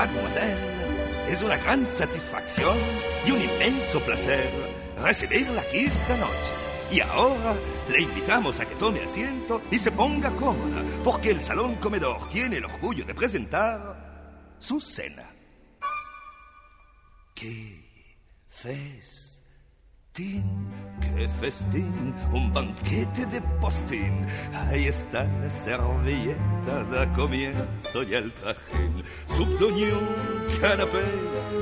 mademoiselle, es una gran satisfacción y un inmenso placer recibirla aquí esta noche. Y ahora le invitamos a que tome asiento y se ponga cómoda, porque el salón comedor tiene el orgullo de presentar su cena. ¡Qué festín! ¡Qué festín! Un banquete de postín. Ahí está la servilleta, da comienzo y el trajín. Subdoñón, canapé,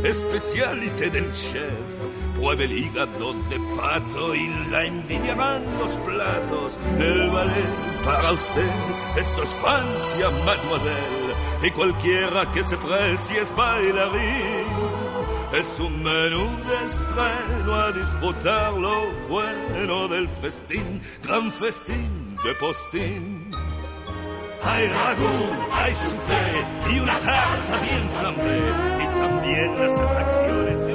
especialité del chef. Pruebe el hígado de pato y la envidiarán los platos. El ballet para usted, esto es Francia, mademoiselle. Y cualquiera que se precie es bailarín. Es un menú de estreno a disfrutar lo bueno del festín, gran festín de postín. Hay ragú, hay soufflé y una tarta bien flambé y también las atracciones de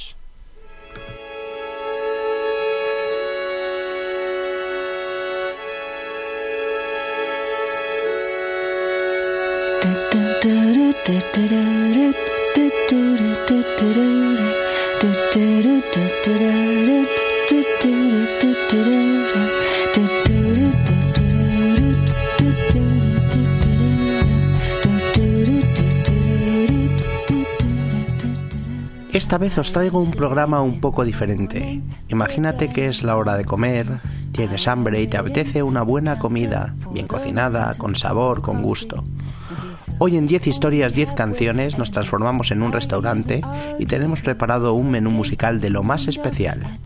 Esta vez os traigo un programa un poco diferente. Imagínate que es la hora de comer, tienes hambre y te apetece una buena comida, bien cocinada, con sabor, con gusto. Hoy en 10 historias, 10 canciones nos transformamos en un restaurante y tenemos preparado un menú musical de lo más especial,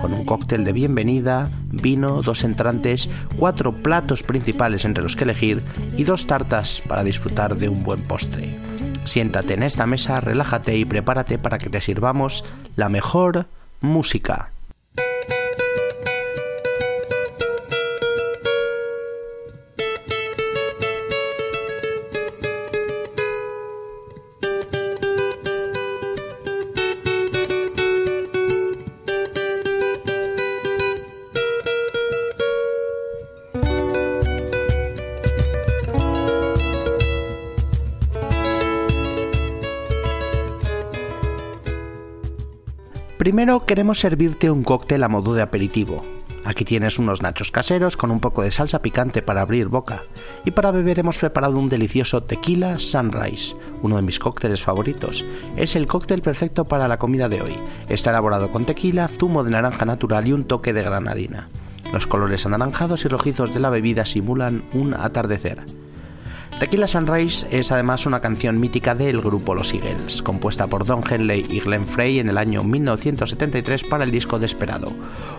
con un cóctel de bienvenida, vino, dos entrantes, cuatro platos principales entre los que elegir y dos tartas para disfrutar de un buen postre. Siéntate en esta mesa, relájate y prepárate para que te sirvamos la mejor música. Primero queremos servirte un cóctel a modo de aperitivo. Aquí tienes unos nachos caseros con un poco de salsa picante para abrir boca. Y para beber hemos preparado un delicioso tequila sunrise, uno de mis cócteles favoritos. Es el cóctel perfecto para la comida de hoy. Está elaborado con tequila, zumo de naranja natural y un toque de granadina. Los colores anaranjados y rojizos de la bebida simulan un atardecer. Tequila Sunrise es además una canción mítica del grupo Los Eagles, compuesta por Don Henley y Glenn Frey en el año 1973 para el disco Desperado,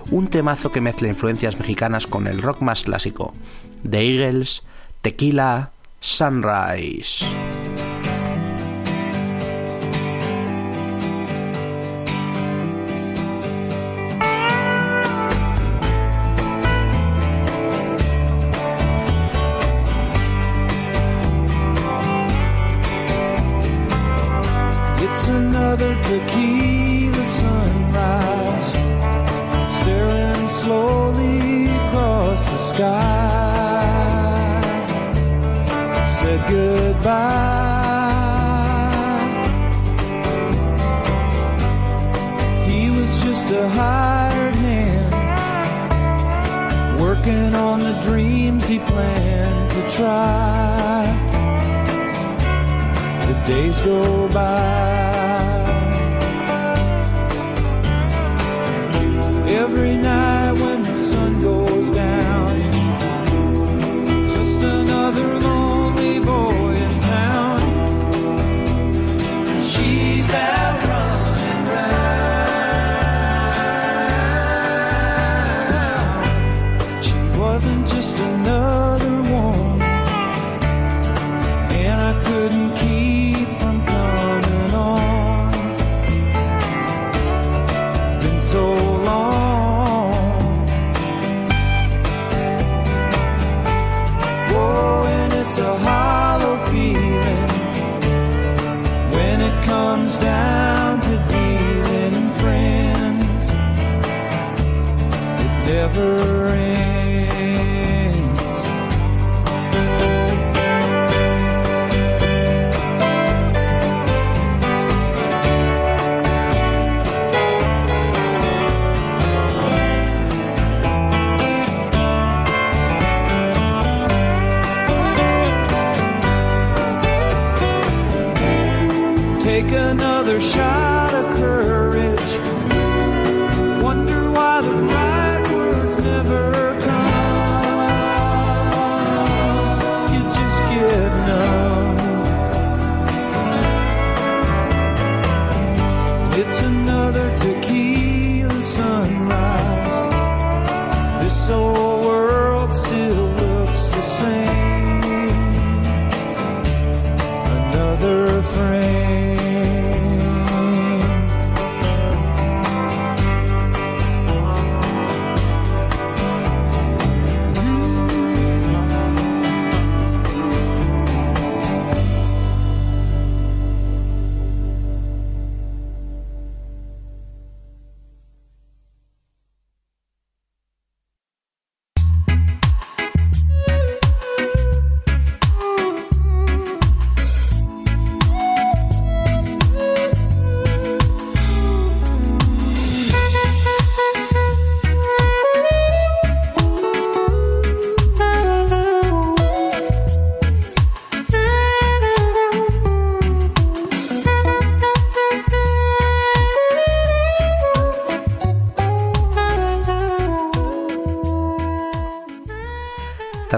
un temazo que mezcla influencias mexicanas con el rock más clásico. The Eagles, Tequila Sunrise. Just a hired hand, working on the dreams he planned to try the days go by. Every night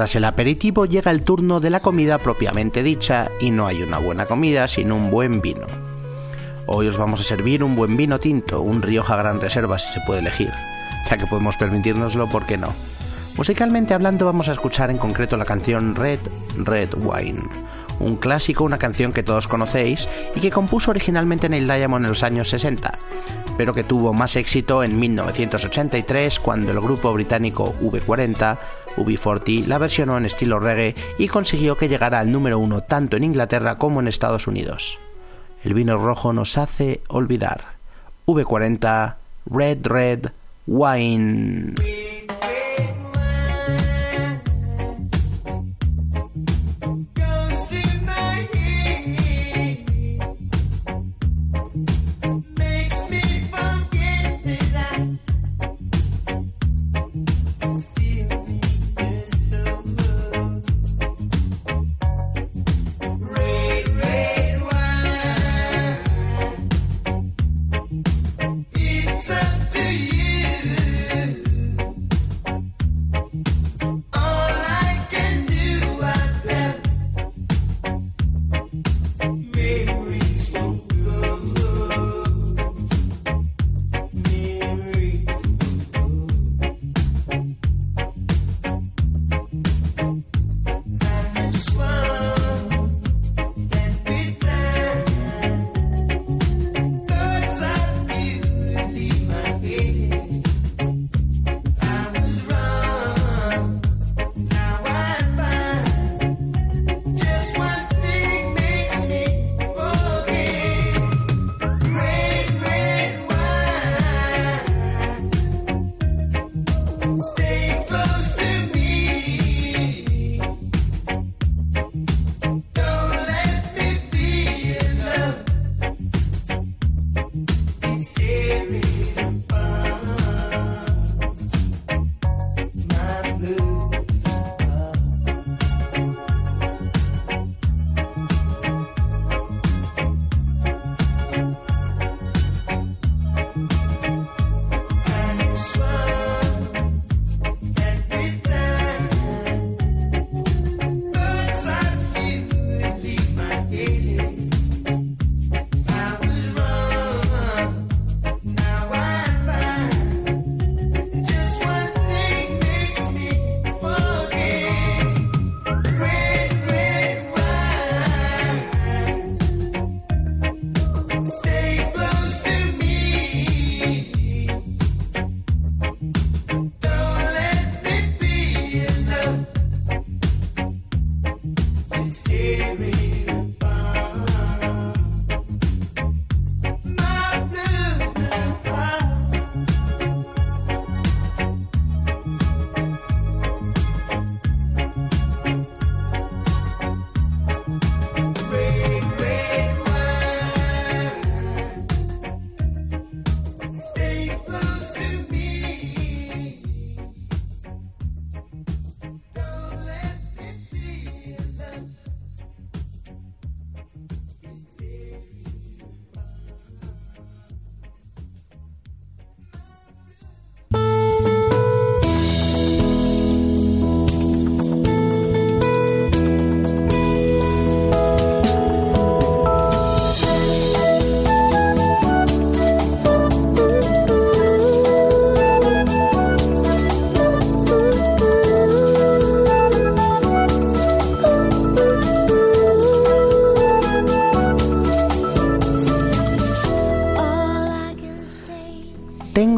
Tras el aperitivo llega el turno de la comida propiamente dicha y no hay una buena comida sino un buen vino. Hoy os vamos a servir un buen vino tinto, un Rioja Gran Reserva si se puede elegir, ya que podemos permitirnoslo, ¿por qué no? Musicalmente hablando vamos a escuchar en concreto la canción Red Red Wine, un clásico, una canción que todos conocéis y que compuso originalmente Neil Diamond en los años 60, pero que tuvo más éxito en 1983 cuando el grupo británico V40, V40, la versionó en estilo reggae y consiguió que llegara al número uno tanto en Inglaterra como en Estados Unidos. El vino rojo nos hace olvidar. V40, Red Red Wine.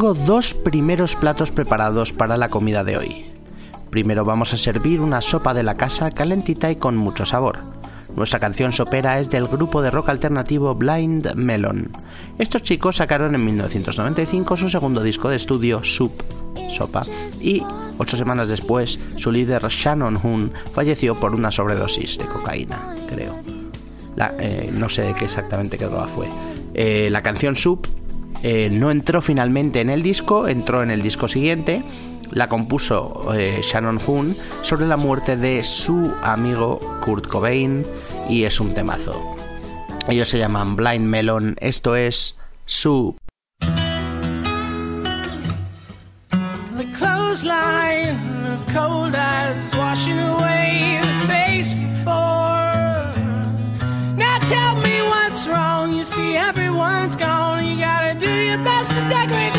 Tengo dos primeros platos preparados para la comida de hoy. Primero vamos a servir una sopa de la casa calentita y con mucho sabor. Nuestra canción sopera es del grupo de rock alternativo Blind Melon. Estos chicos sacaron en 1995 su segundo disco de estudio, Soup, Sopa, y ocho semanas después su líder Shannon Hoon falleció por una sobredosis de cocaína, creo. Eh, no sé qué exactamente qué droga fue. Eh, la canción Soup eh, no entró finalmente en el disco, entró en el disco siguiente. La compuso eh, Shannon Hoon sobre la muerte de su amigo Kurt Cobain y es un temazo. Ellos se llaman Blind Melon, esto es su. You gotta do your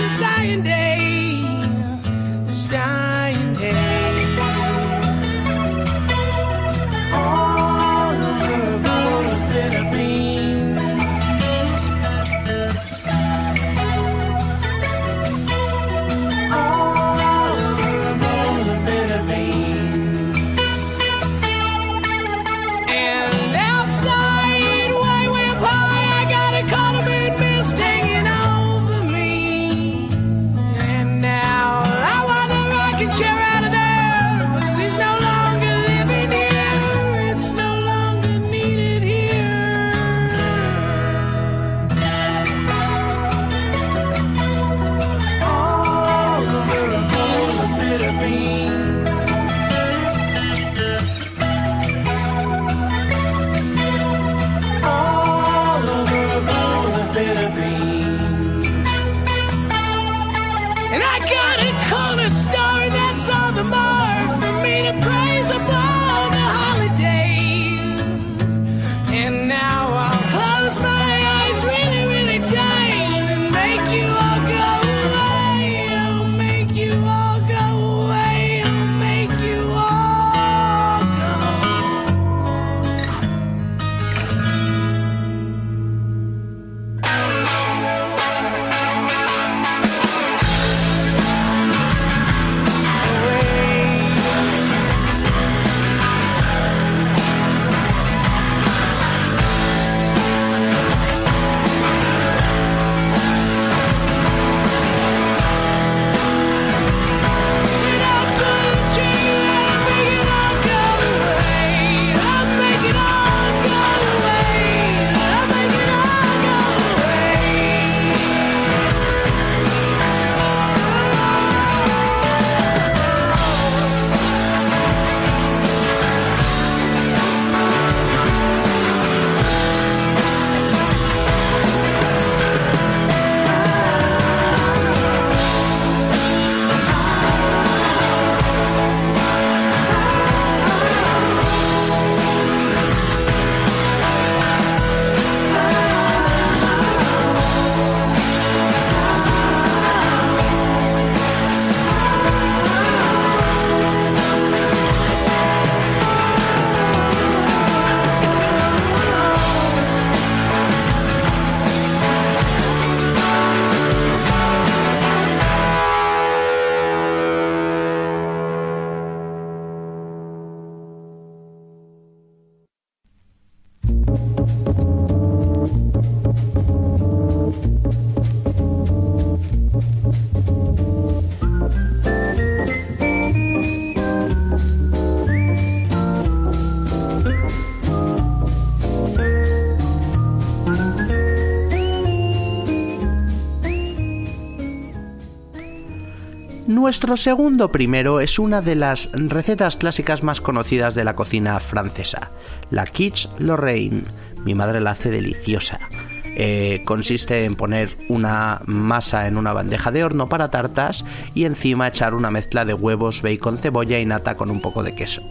nuestro segundo primero es una de las recetas clásicas más conocidas de la cocina francesa, la quiche Lorraine. Mi madre la hace deliciosa. Eh, consiste en poner una masa en una bandeja de horno para tartas y encima echar una mezcla de huevos, bacon, cebolla y nata con un poco de queso.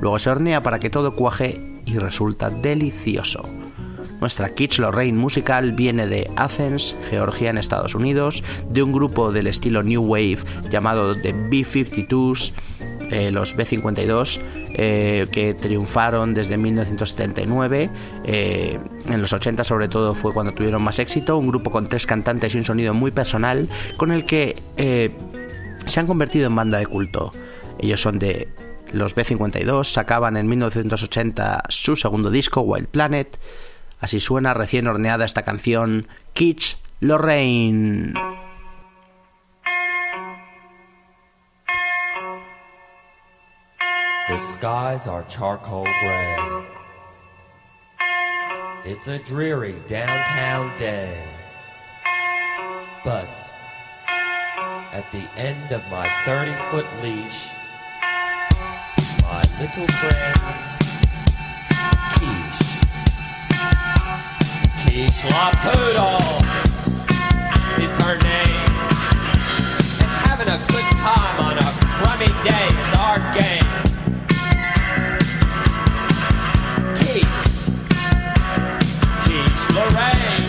Luego se hornea para que todo cuaje y resulta delicioso. Nuestra Kitsch Lorraine musical viene de Athens, Georgia, en Estados Unidos, de un grupo del estilo New Wave llamado The B-52s, eh, los B-52, eh, que triunfaron desde 1979. Eh, en los 80 sobre todo fue cuando tuvieron más éxito, un grupo con tres cantantes y un sonido muy personal, con el que se han convertido en banda de culto. Ellos son de los B-52, sacaban en 1980 su segundo disco, Wild Planet, Así suena recién horneada esta canción Kitsch Lorraine. The skies are charcoal gray. It's a dreary downtown day. But at the end of my 30 foot leash, my little friend Schla Poodle is her name. And having a good time on a crummy day is our game. Quiche. Quiche Lorraine.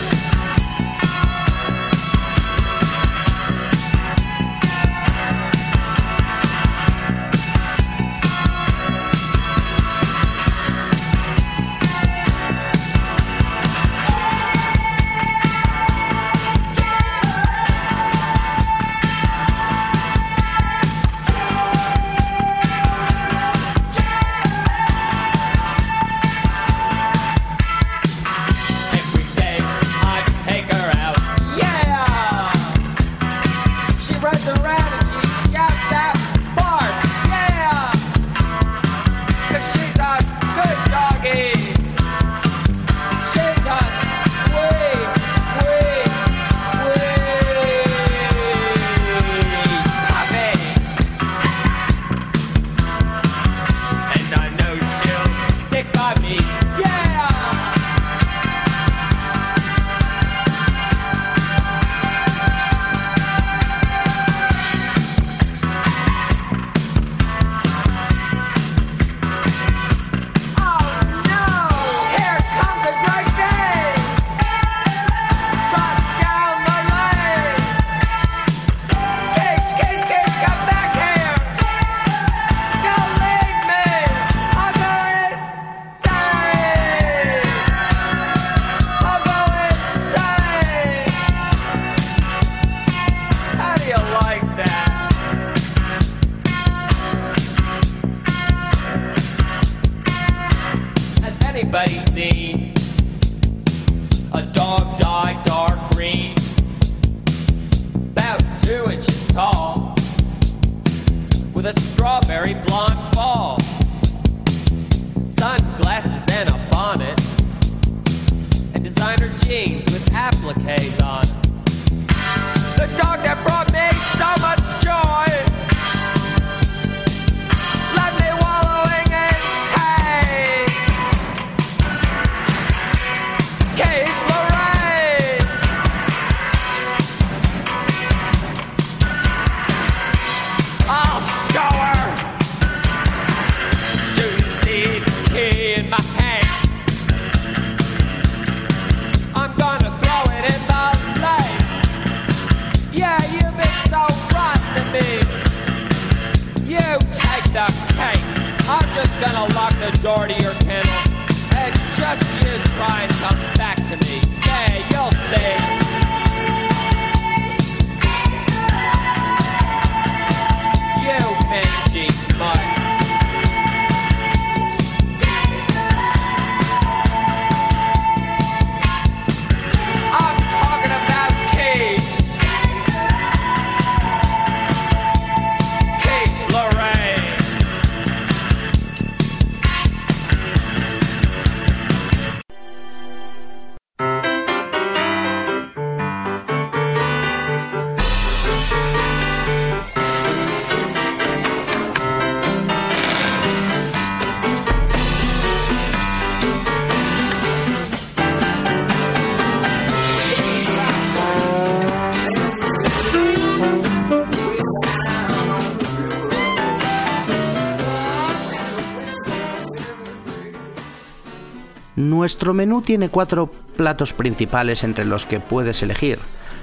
Nuestro menú tiene cuatro platos principales entre los que puedes elegir.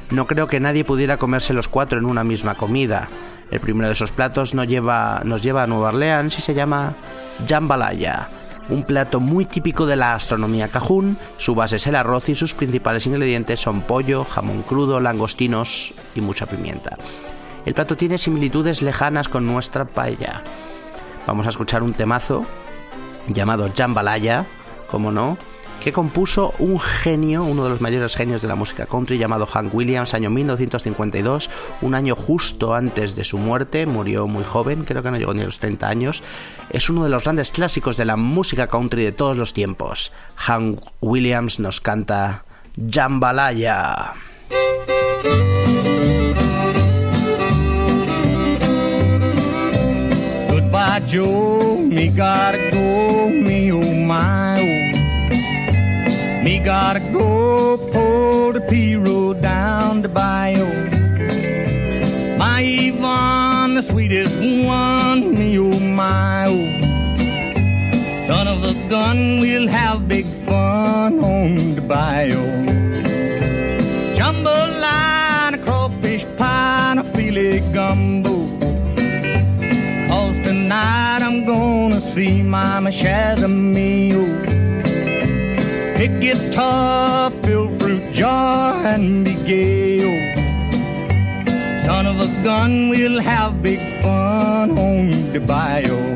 No creo que nadie pudiera comerse los cuatro en una misma comida. El primero de esos platos nos lleva, nos lleva a Nueva Orleans y se llama jambalaya, un plato muy típico de la gastronomía cajún. Su base es el arroz y sus principales ingredientes son pollo, jamón crudo, langostinos y mucha pimienta. El plato tiene similitudes lejanas con nuestra paella. Vamos a escuchar un temazo llamado Jambalaya, como no, que compuso un genio, uno de los mayores genios de la música country, llamado Hank Williams, año 1952, un año justo antes de su muerte, murió muy joven, creo que no llegó ni a los 30 años. Es uno de los grandes clásicos de la música country de todos los tiempos. Hank Williams nos canta Jambalaya. Goodbye. Me gotta go. Pull the P road down the bayou. My Yvonne, the sweetest one. Me oh my oh. Son of a gun, we'll have big fun on the bayou. Jambalaya, crawfish pie, and a filet gumbo. Cause tonight I'm gonna see Mama Shazamio. Pick guitar, fill fruit jar, and be gay. oh. Son of a gun, we'll have big fun on the bayou.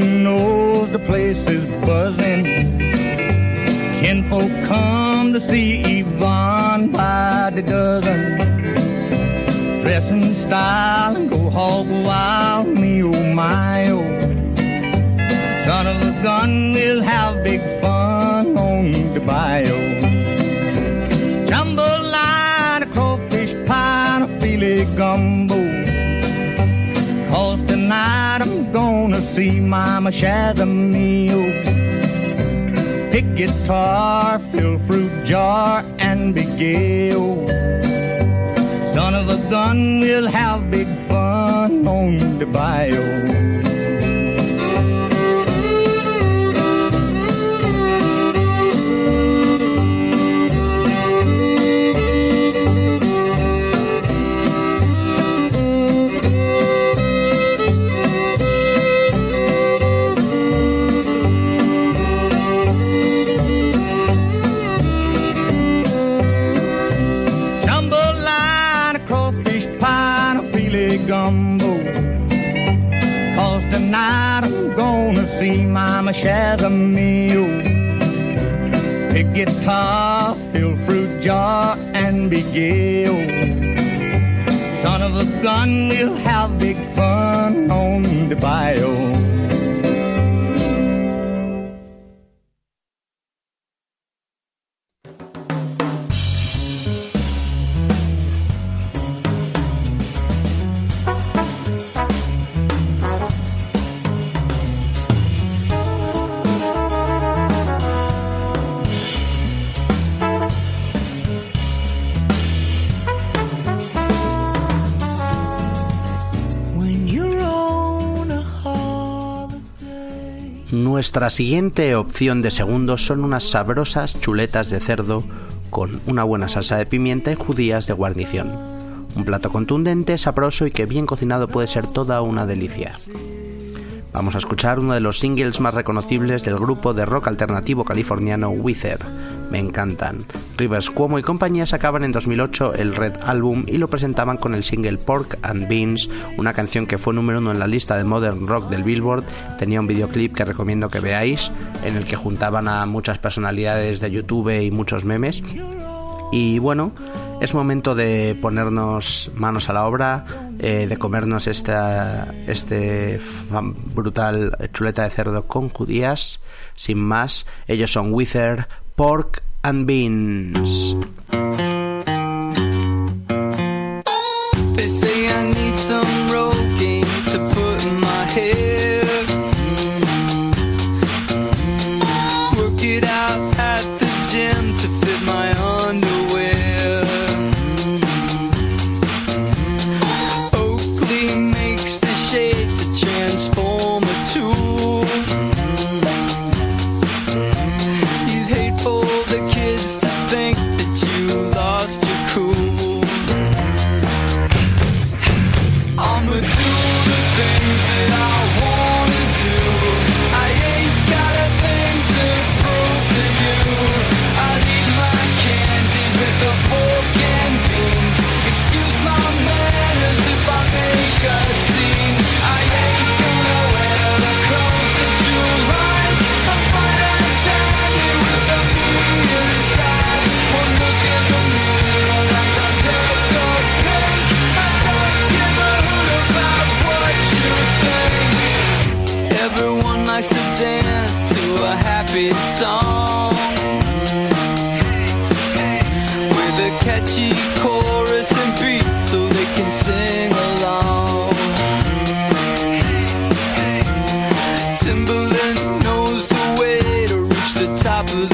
Fontaines, the place is buzzing. Kinfolk come to see Yvonne by the dozen. Dress in style and go hog wild, me oh my oh. Son of a gun, we'll have big fun on the bayou. See Mama Shazamio. Pick guitar, fill fruit jar, and be gay. Son of a gun, we'll have big fun on the bayou. Nuestra siguiente opción de segundos son unas sabrosas chuletas de cerdo con una buena salsa de pimienta y judías de guarnición. Un plato contundente, sabroso y que bien cocinado puede ser toda una delicia. Vamos a escuchar uno de los singles más reconocibles del grupo de rock alternativo californiano Wither. Me encantan. Rivers Cuomo y compañía sacaban en 2008 el Red Album y lo presentaban con el single Pork and Beans, una canción que fue número uno en la lista de Modern Rock del Billboard. Tenía un videoclip que recomiendo que veáis, en el que juntaban a muchas personalidades de YouTube y muchos memes. Y bueno, es momento de ponernos manos a la obra, eh, de comernos esta este brutal chuleta de cerdo con judías. Sin más, ellos son Wither, Pork and Beans.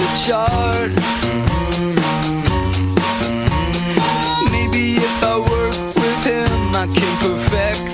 The chart. Maybe if I work with him, I can perfect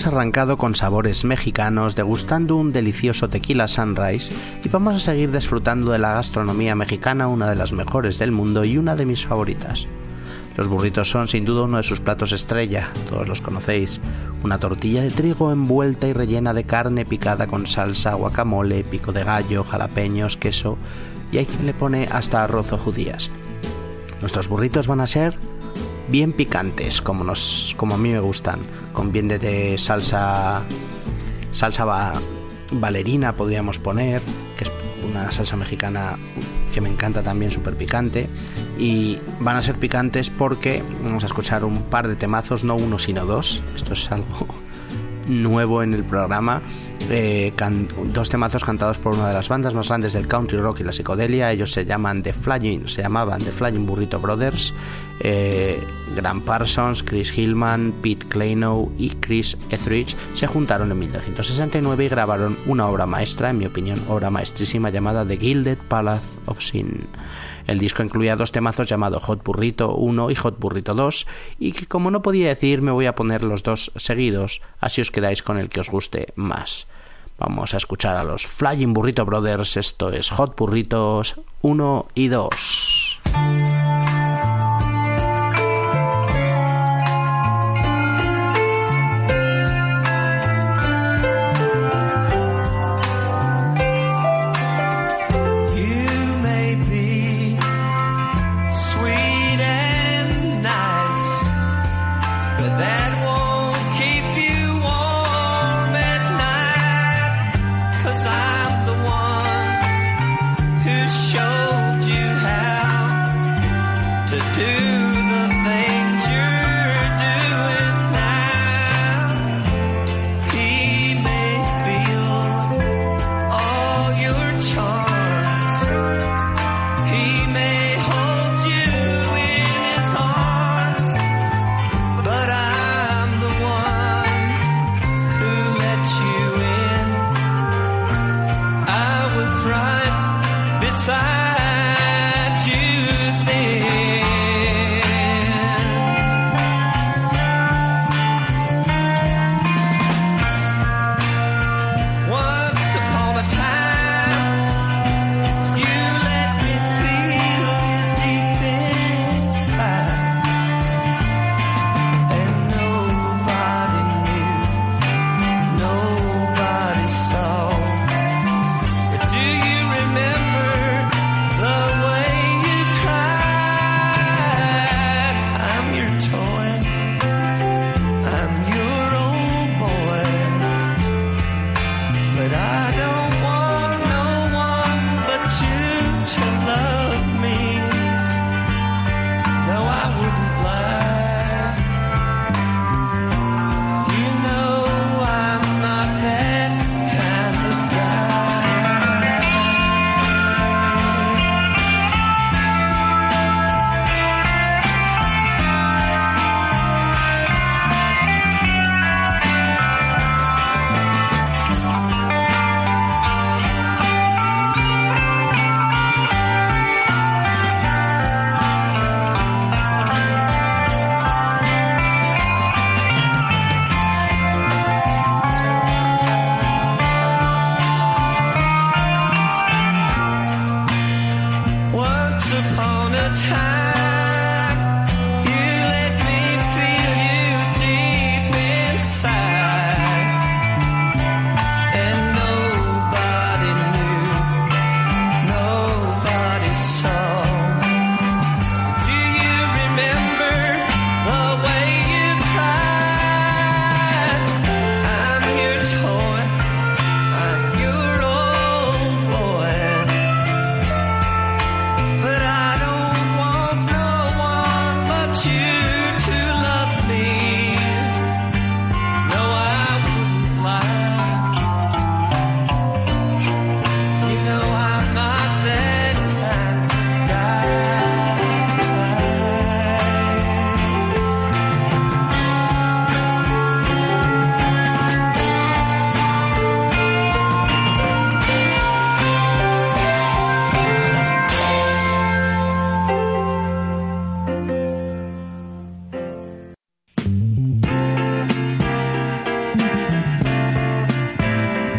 Hemos arrancado con sabores mexicanos degustando un delicioso tequila sunrise y vamos a seguir disfrutando de la gastronomía mexicana, una de las mejores del mundo y una de mis favoritas. Los burritos son sin duda uno de sus platos estrella, todos los conocéis. Una tortilla de trigo envuelta y rellena de carne picada con salsa, guacamole, pico de gallo, jalapeños, queso y hay quien le pone hasta arroz o judías. Nuestros burritos van a ser bien picantes, como nos, como a mí me gustan, con bien de, salsa, salsa va- valerina podríamos poner, que es una salsa mexicana que me encanta también, súper picante, y van a ser picantes porque vamos a escuchar un par de temazos, no uno sino dos, esto es algo nuevo en el programa. eh, dos temazos cantados por una de las bandas más grandes del country rock y la psicodelia. Ellos se llaman The Flying, se llamaban The Flying Burrito Brothers. Eh, Grant Parsons, Chris Hillman, Pete Kleinow y Chris Etheridge se juntaron en 1969 y grabaron una obra maestra, en mi opinión, obra maestrísima llamada The Gilded Palace of Sin. El disco incluía dos temazos llamados Hot Burrito 1 y Hot Burrito 2 y que como no podía decir me voy a poner los dos seguidos, así os quedáis con el que os guste más. Vamos a escuchar a los Flying Burrito Brothers, esto es Hot Burritos 1 y 2.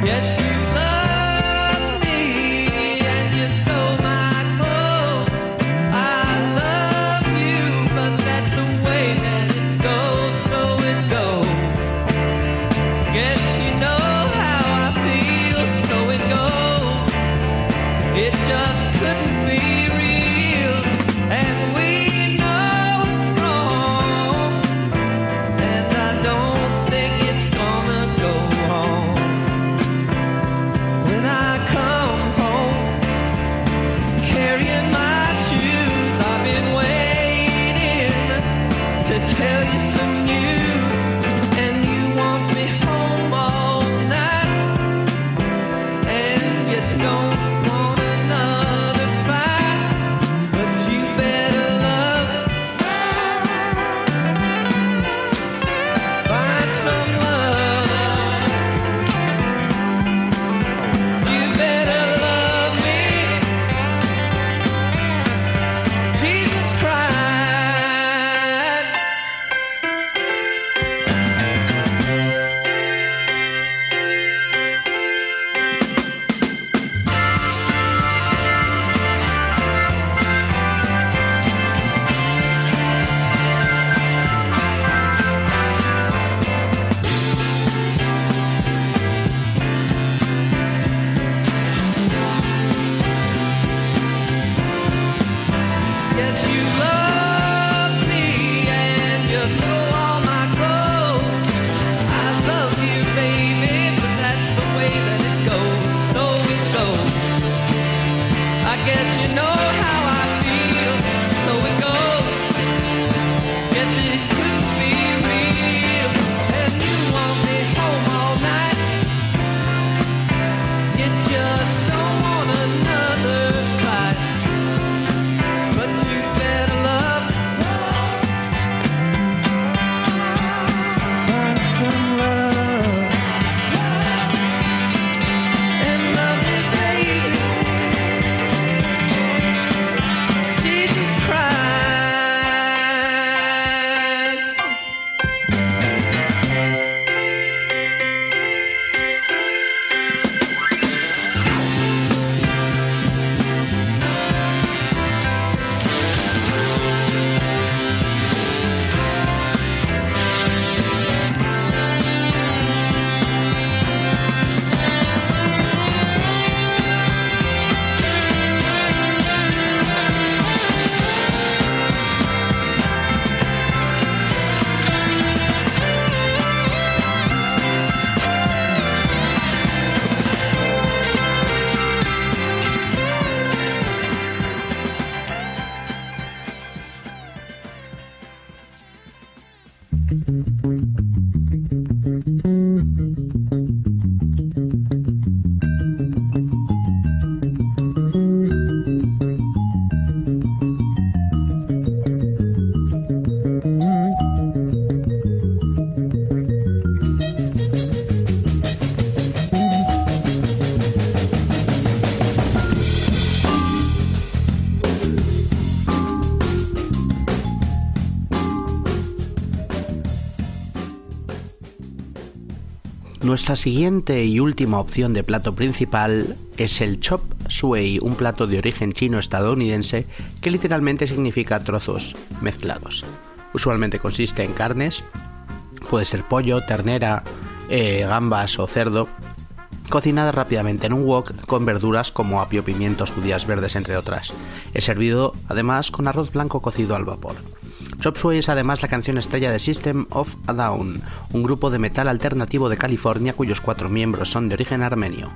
Yes, you guess you know Nuestra siguiente y última opción de plato principal es el chop suey, un plato de origen chino-estadounidense que literalmente significa trozos mezclados. Usualmente consiste en carnes, puede ser pollo, ternera, eh, gambas o cerdo, cocinada rápidamente en un wok con verduras como apio, pimientos, judías verdes, entre otras. Es servido además con arroz blanco cocido al vapor. Chop Suey es además la canción estrella de System of a Down, un grupo de metal alternativo de California cuyos cuatro miembros son de origen armenio.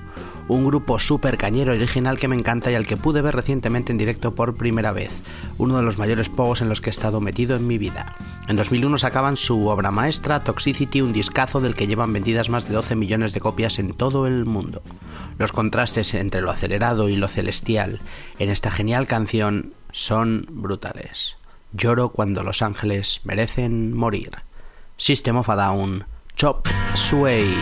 Un grupo súper cañero original que me encanta y al que pude ver recientemente en directo por primera vez. Uno de los mayores pogos en los que he estado metido en mi vida. En 2001 sacaban su obra maestra Toxicity, un discazo del que llevan vendidas más de 12 millones de copias en todo el mundo. Los contrastes entre lo acelerado y lo celestial en esta genial canción son brutales. Lloro cuando los ángeles merecen morir. System of a Down, Chop Suey.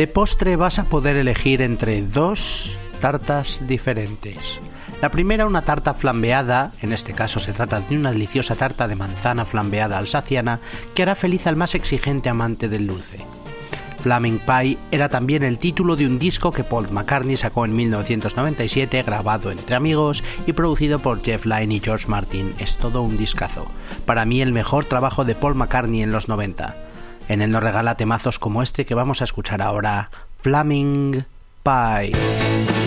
De postre vas a poder elegir entre dos tartas diferentes. La primera una tarta flambeada, en este caso se trata de una deliciosa tarta de manzana flambeada alsaciana que hará feliz al más exigente amante del dulce. Flaming Pie era también el título de un disco que Paul McCartney sacó en 1997, grabado entre amigos y producido por Jeff Lynne y George Martin. Es todo un discazo. Para mí el mejor trabajo de Paul McCartney en los 90. En él nos regala temazos como este que vamos a escuchar ahora, Flaming Pie.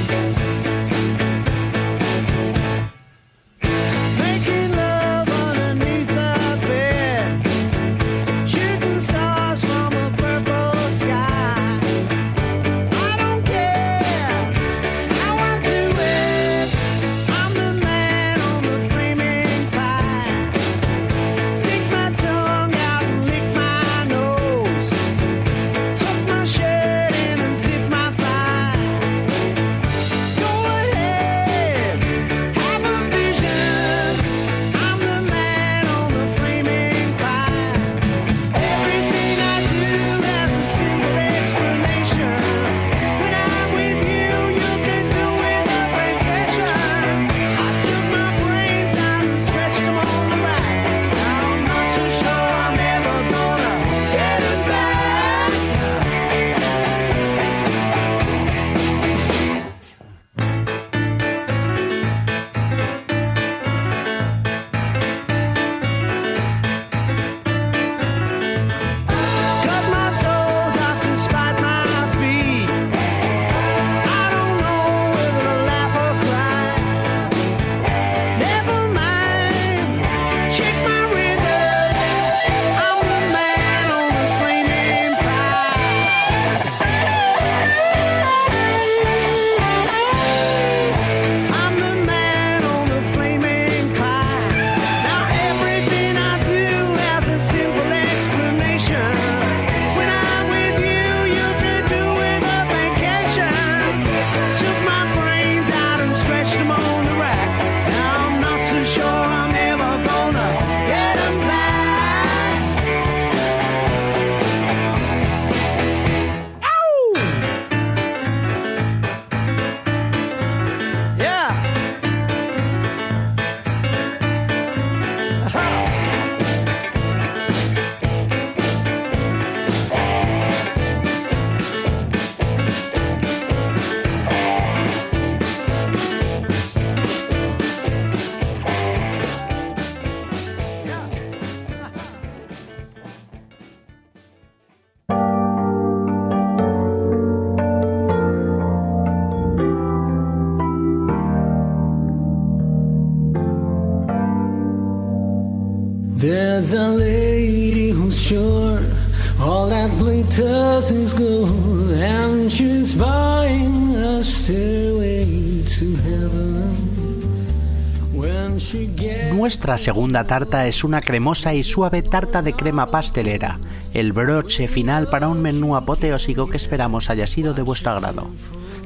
Nuestra segunda tarta es una cremosa y suave tarta de crema pastelera, el broche final para un menú apoteósico que esperamos haya sido de vuestro agrado.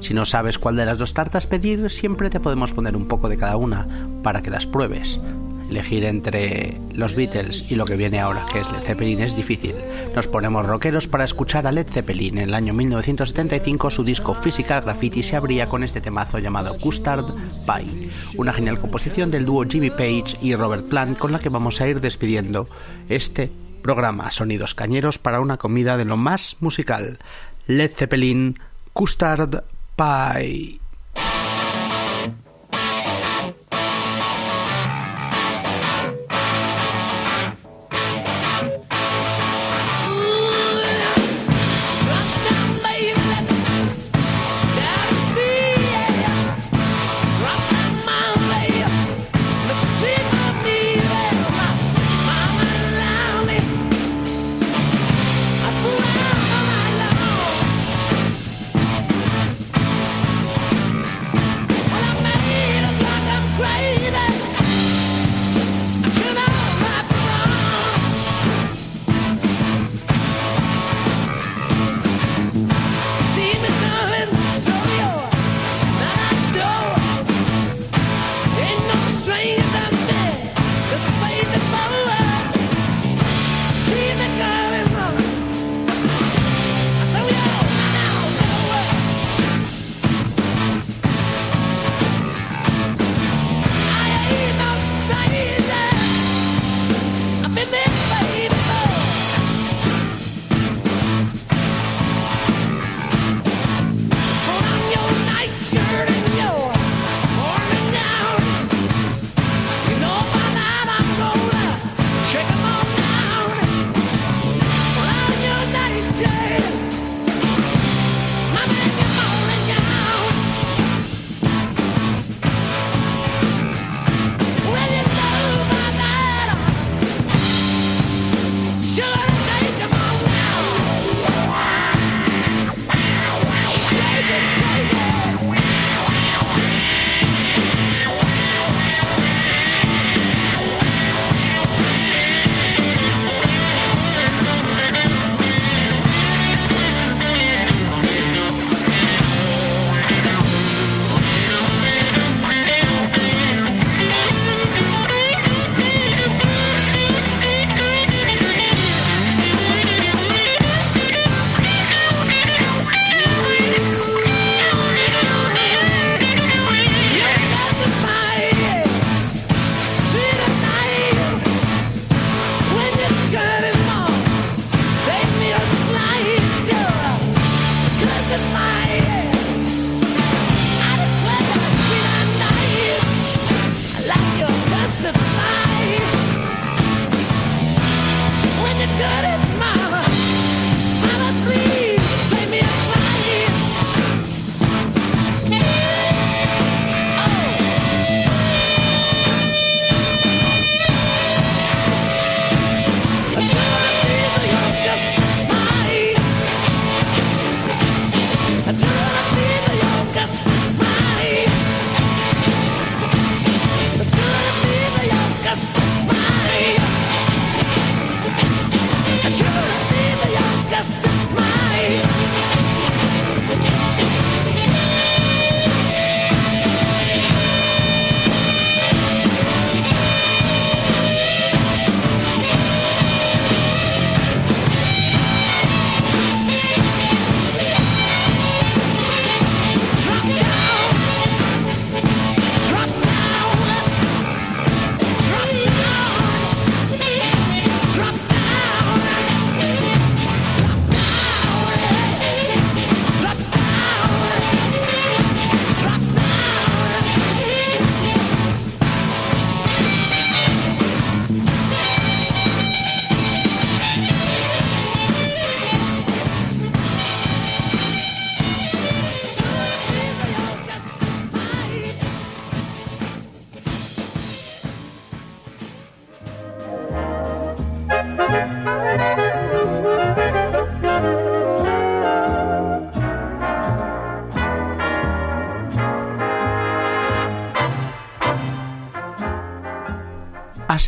Si no sabes cuál de las dos tartas pedir, siempre te podemos poner un poco de cada una para que las pruebes. Elegir entre los Beatles y lo que viene ahora, que es Led Zeppelin, es difícil. Nos ponemos rockeros para escuchar a Led Zeppelin. En el año 1975 su disco Physical Graffiti se abría con este temazo llamado Custard Pie, una genial composición del dúo Jimmy Page y Robert Plant con la que vamos a ir despidiendo este programa Sonidos Cañeros para una comida de lo más musical. Led Zeppelin Custard Pie.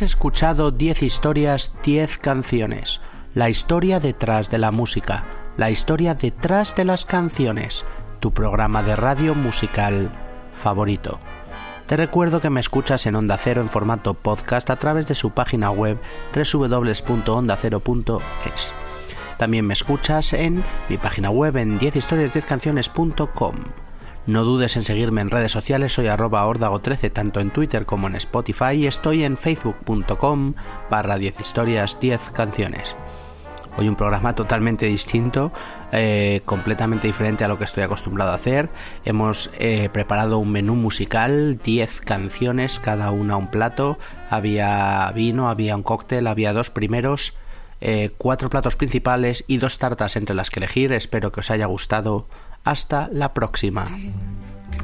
Escuchado 10 historias, 10 canciones. La historia detrás de la música, la historia detrás de las canciones. Tu programa de radio musical favorito. Te recuerdo que me escuchas en Onda Cero en formato podcast a través de su página web www.ondacero.es. También me escuchas en mi página web en 10historias10canciones.com. No dudes en seguirme en redes sociales, soy arroba ordago13 tanto en Twitter como en Spotify y estoy en facebook.com barra 10 historias 10 canciones. Hoy un programa totalmente distinto, eh, completamente diferente a lo que estoy acostumbrado a hacer. Hemos eh, preparado un menú musical, 10 canciones, cada una un plato. Había vino, había un cóctel, había dos primeros, eh, cuatro platos principales y dos tartas entre las que elegir. Espero que os haya gustado. Hasta la próxima.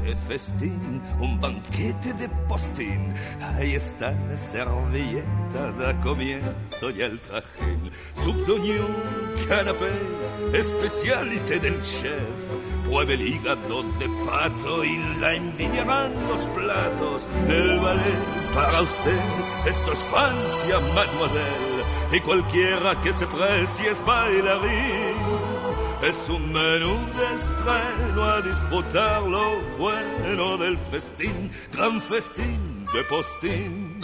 ¡Qué festín! Un banquete de postín. Ahí está la servilleta, da comienzo ya el trajín. Subdoñón, canapé, especialité del chef. Pruebe el hígado de pato y la envidiarán los platos. El ballet para usted, esto es Francia, mademoiselle. Y cualquiera que se precie es bailarín. Es un menú de estreno a disfrutar lo bueno del festín, gran festín de postín.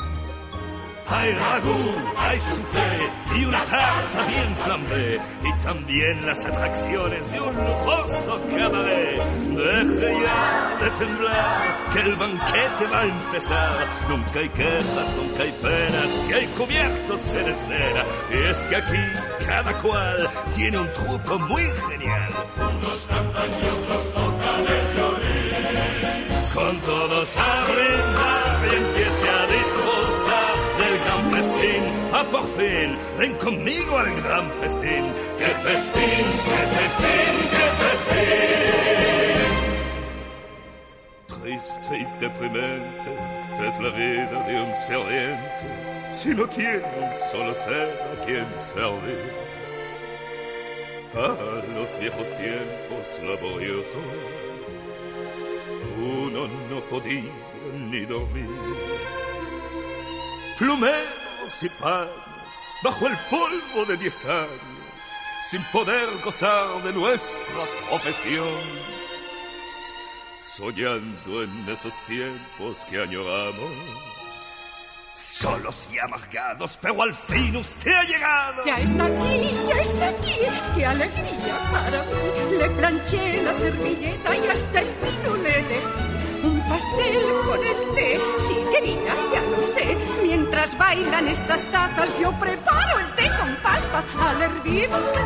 Hay ragú, hay soufflé y una tarta bien flambé y también las atracciones de un lujoso cabaret. Deje ya de temblar que el banquete va a empezar. Nunca hay quejas, nunca hay penas si hay cubiertos se de. Y es que aquí cada cual tiene un truco muy genial. Unos cantan y otros tocan el violín. Con todos a brindar y empiece a disfrutar Ah, por fin, ven conmigo al gran festín. ¡Qué festín, qué festín, qué festín! Triste y deprimente es la vida de un serviente si no tiene un solo ser a quien servir. Ah, los viejos tiempos laboriosos, uno no podía ni dormir. Plumeros y paños bajo el polvo de diez años, sin poder gozar de nuestra profesión. Soñando en esos tiempos que añoramos, solos y amargados, pero al fin usted ha llegado. Ya está aquí, ya está aquí. ¡Qué alegría para mí! Le planché la servilleta y hasta el vino le elegí pastel con el té. Sí, querida, ya lo sé. Mientras bailan estas tazas, yo preparo el té con pastas. Al hervir una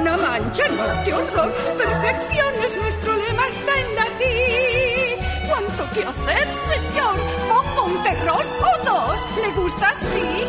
una mancha, no, qué horror. Perfección es nuestro lema, está en latín. ¿Cuánto que hacer, señor? Pongo un terror o dos. ¿Le gusta así?